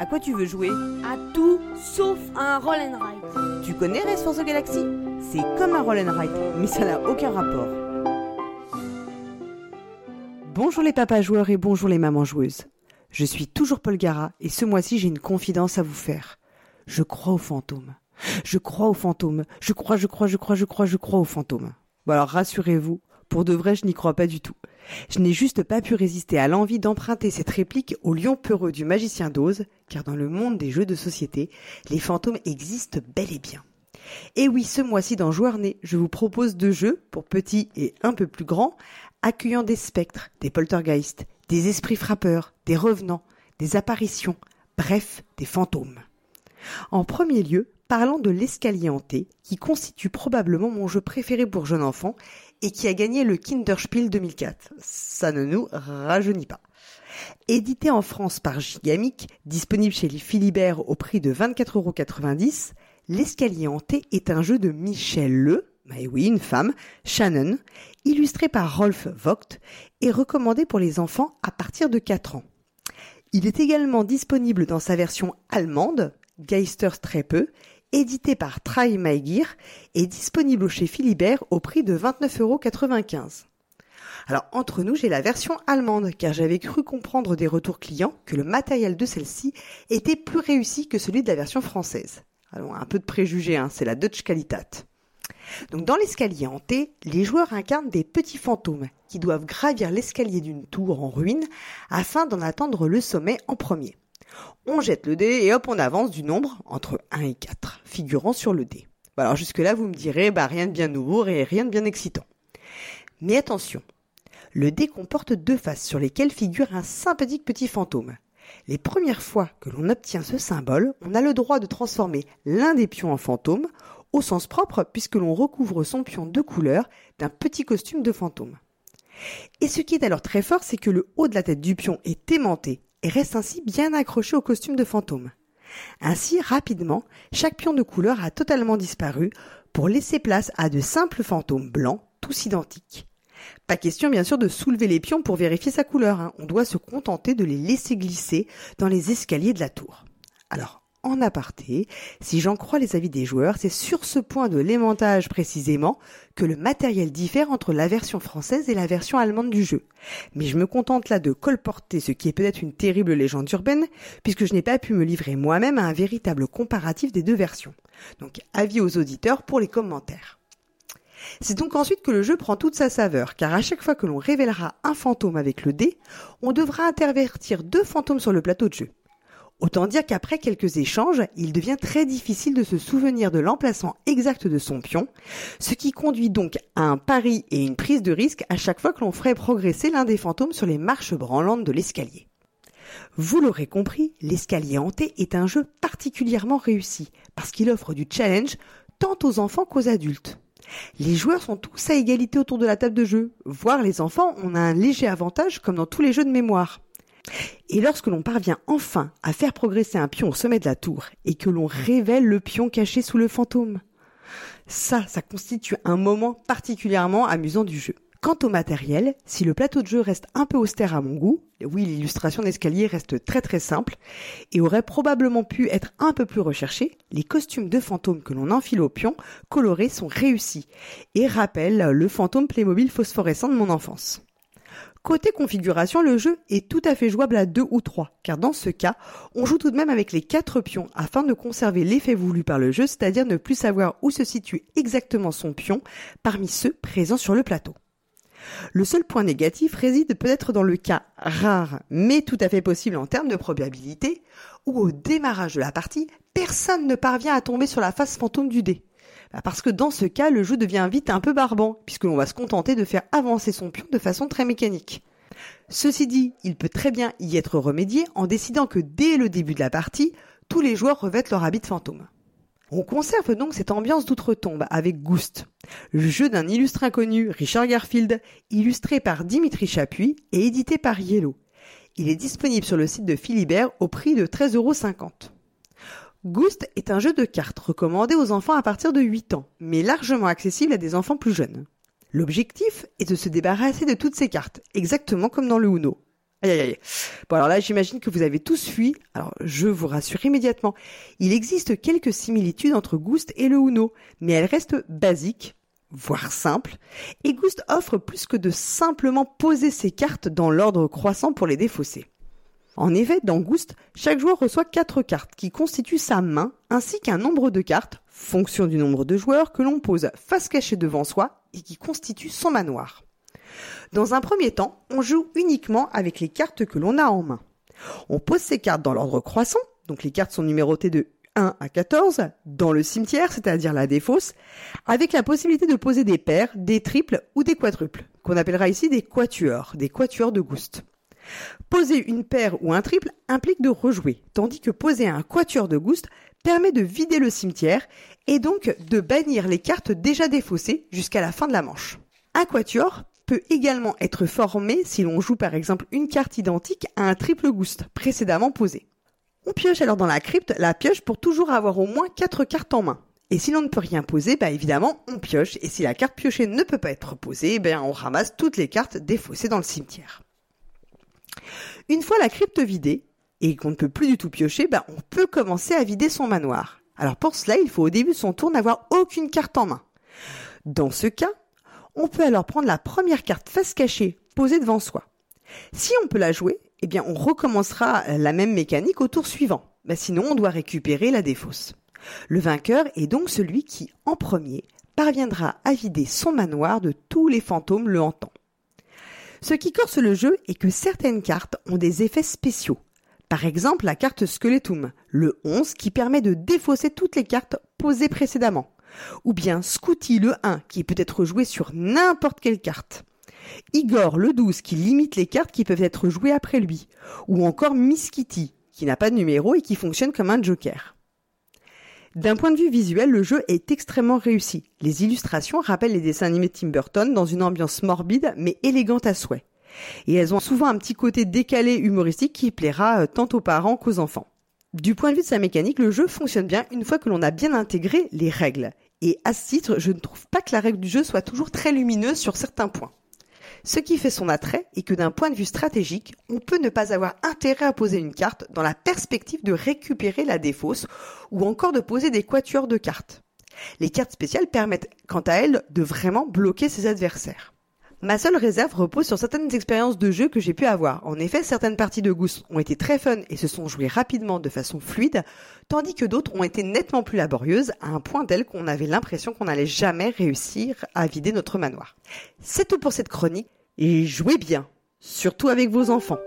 À quoi tu veux jouer? À tout sauf à un roll and ride. Tu connais Race for the Galaxy? C'est comme un roll and ride, mais ça n'a aucun rapport. Bonjour les papas joueurs et bonjour les mamans joueuses. Je suis toujours Paul Gara et ce mois-ci j'ai une confidence à vous faire. Je crois aux fantômes. Je crois aux fantômes. Je crois, je crois, je crois, je crois, je crois aux fantômes. Bon alors rassurez-vous, pour de vrai je n'y crois pas du tout. Je n'ai juste pas pu résister à l'envie d'emprunter cette réplique au lion peureux du magicien d'Oz, car dans le monde des jeux de société, les fantômes existent bel et bien. Et oui, ce mois-ci dans Joueur-Né, je vous propose deux jeux, pour petits et un peu plus grands, accueillant des spectres, des poltergeists, des esprits frappeurs, des revenants, des apparitions, bref, des fantômes. En premier lieu, parlons de l'escalier hanté, qui constitue probablement mon jeu préféré pour jeunes enfants et qui a gagné le Kinderspiel 2004. Ça ne nous rajeunit pas. Édité en France par Gigamic, disponible chez les Philibert au prix de 24,90€, L'escalier hanté est un jeu de Michel Le, mais oui, une femme, Shannon, illustré par Rolf Vogt et recommandé pour les enfants à partir de 4 ans. Il est également disponible dans sa version allemande, Geisterstreppe, édité par Try My Gear et disponible chez Philibert au prix de 29,95€. Alors entre nous, j'ai la version allemande car j'avais cru comprendre des retours clients que le matériel de celle-ci était plus réussi que celui de la version française. Alors un peu de préjugés, hein, c'est la Dutch Qualitat. Donc dans l'escalier hanté, les joueurs incarnent des petits fantômes qui doivent gravir l'escalier d'une tour en ruine afin d'en atteindre le sommet en premier. On jette le dé et hop, on avance du nombre entre 1 et 4, figurant sur le dé. alors jusque-là, vous me direz, bah rien de bien nouveau et rien de bien excitant. Mais attention, le dé comporte deux faces sur lesquelles figure un sympathique petit fantôme. Les premières fois que l'on obtient ce symbole, on a le droit de transformer l'un des pions en fantôme, au sens propre puisque l'on recouvre son pion de couleur d'un petit costume de fantôme. Et ce qui est alors très fort, c'est que le haut de la tête du pion est aimanté et reste ainsi bien accroché au costume de fantôme. Ainsi, rapidement, chaque pion de couleur a totalement disparu pour laisser place à de simples fantômes blancs, tous identiques. Pas question bien sûr de soulever les pions pour vérifier sa couleur, hein. on doit se contenter de les laisser glisser dans les escaliers de la tour. Alors, en aparté, si j'en crois les avis des joueurs, c'est sur ce point de l'aimantage précisément que le matériel diffère entre la version française et la version allemande du jeu. Mais je me contente là de colporter ce qui est peut-être une terrible légende urbaine, puisque je n'ai pas pu me livrer moi-même à un véritable comparatif des deux versions. Donc avis aux auditeurs pour les commentaires. C'est donc ensuite que le jeu prend toute sa saveur, car à chaque fois que l'on révélera un fantôme avec le dé, on devra intervertir deux fantômes sur le plateau de jeu. Autant dire qu'après quelques échanges, il devient très difficile de se souvenir de l'emplacement exact de son pion, ce qui conduit donc à un pari et une prise de risque à chaque fois que l'on ferait progresser l'un des fantômes sur les marches branlantes de l'escalier. Vous l'aurez compris, l'escalier hanté est un jeu particulièrement réussi, parce qu'il offre du challenge tant aux enfants qu'aux adultes. Les joueurs sont tous à égalité autour de la table de jeu, voire les enfants ont un léger avantage comme dans tous les jeux de mémoire. Et lorsque l'on parvient enfin à faire progresser un pion au sommet de la tour et que l'on révèle le pion caché sous le fantôme, ça, ça constitue un moment particulièrement amusant du jeu. Quant au matériel, si le plateau de jeu reste un peu austère à mon goût, oui, l'illustration d'escalier reste très très simple et aurait probablement pu être un peu plus recherchée, les costumes de fantômes que l'on enfile au pion colorés sont réussis et rappellent le fantôme Playmobil phosphorescent de mon enfance. Côté configuration, le jeu est tout à fait jouable à 2 ou 3, car dans ce cas, on joue tout de même avec les 4 pions afin de conserver l'effet voulu par le jeu, c'est-à-dire ne plus savoir où se situe exactement son pion parmi ceux présents sur le plateau. Le seul point négatif réside peut-être dans le cas rare, mais tout à fait possible en termes de probabilité, où au démarrage de la partie, personne ne parvient à tomber sur la face fantôme du dé. Bah, parce que dans ce cas, le jeu devient vite un peu barbant, puisque l'on va se contenter de faire avancer son pion de façon très mécanique. Ceci dit, il peut très bien y être remédié en décidant que dès le début de la partie, tous les joueurs revêtent leur habit de fantôme. On conserve donc cette ambiance d'outre-tombe avec Ghost, le jeu d'un illustre inconnu, Richard Garfield, illustré par Dimitri Chapuis et édité par Yellow. Il est disponible sur le site de Philibert au prix de 13,50€. Ghost est un jeu de cartes recommandé aux enfants à partir de 8 ans, mais largement accessible à des enfants plus jeunes. L'objectif est de se débarrasser de toutes ces cartes, exactement comme dans le Uno. Aïe aïe aïe. Bon alors là, j'imagine que vous avez tous fui. Alors je vous rassure immédiatement. Il existe quelques similitudes entre Ghost et le Uno, mais elles restent basiques, voire simples. Et Ghost offre plus que de simplement poser ses cartes dans l'ordre croissant pour les défausser. En effet, dans Ghost, chaque joueur reçoit quatre cartes qui constituent sa main, ainsi qu'un nombre de cartes, fonction du nombre de joueurs, que l'on pose face cachée devant soi et qui constituent son manoir. Dans un premier temps, on joue uniquement avec les cartes que l'on a en main. On pose ces cartes dans l'ordre croissant, donc les cartes sont numérotées de 1 à 14, dans le cimetière, c'est-à-dire la défausse, avec la possibilité de poser des paires, des triples ou des quadruples, qu'on appellera ici des quatuors, des quatuors de Ghost. Poser une paire ou un triple implique de rejouer, tandis que poser un quatuor de Ghost permet de vider le cimetière et donc de bannir les cartes déjà défaussées jusqu'à la fin de la manche. Un quatuor peut également être formé si l'on joue par exemple une carte identique à un triple ghost précédemment posé. On pioche alors dans la crypte la pioche pour toujours avoir au moins 4 cartes en main. Et si l'on ne peut rien poser, bah évidemment on pioche, et si la carte piochée ne peut pas être posée, ben on ramasse toutes les cartes défaussées dans le cimetière. Une fois la crypte vidée, et qu'on ne peut plus du tout piocher, ben on peut commencer à vider son manoir. Alors pour cela, il faut au début de son tour n'avoir aucune carte en main. Dans ce cas, on peut alors prendre la première carte face cachée posée devant soi. Si on peut la jouer, eh bien on recommencera la même mécanique au tour suivant. Mais sinon, on doit récupérer la défausse. Le vainqueur est donc celui qui, en premier, parviendra à vider son manoir de tous les fantômes le hantant. Ce qui corse le jeu est que certaines cartes ont des effets spéciaux. Par exemple, la carte Skeletum, le 11, qui permet de défausser toutes les cartes posées précédemment ou bien Scooty le 1 qui peut être joué sur n'importe quelle carte. Igor le 12 qui limite les cartes qui peuvent être jouées après lui, ou encore Miss Kitty qui n'a pas de numéro et qui fonctionne comme un joker. D'un point de vue visuel, le jeu est extrêmement réussi. Les illustrations rappellent les dessins animés de Tim Burton dans une ambiance morbide mais élégante à souhait. Et elles ont souvent un petit côté décalé humoristique qui plaira euh, tant aux parents qu'aux enfants. Du point de vue de sa mécanique, le jeu fonctionne bien une fois que l'on a bien intégré les règles. Et à ce titre, je ne trouve pas que la règle du jeu soit toujours très lumineuse sur certains points. Ce qui fait son attrait est que d'un point de vue stratégique, on peut ne pas avoir intérêt à poser une carte dans la perspective de récupérer la défausse ou encore de poser des quatuors de cartes. Les cartes spéciales permettent quant à elles de vraiment bloquer ses adversaires. Ma seule réserve repose sur certaines expériences de jeu que j'ai pu avoir. En effet, certaines parties de Goose ont été très fun et se sont jouées rapidement de façon fluide, tandis que d'autres ont été nettement plus laborieuses à un point tel qu'on avait l'impression qu'on n'allait jamais réussir à vider notre manoir. C'est tout pour cette chronique et jouez bien, surtout avec vos enfants.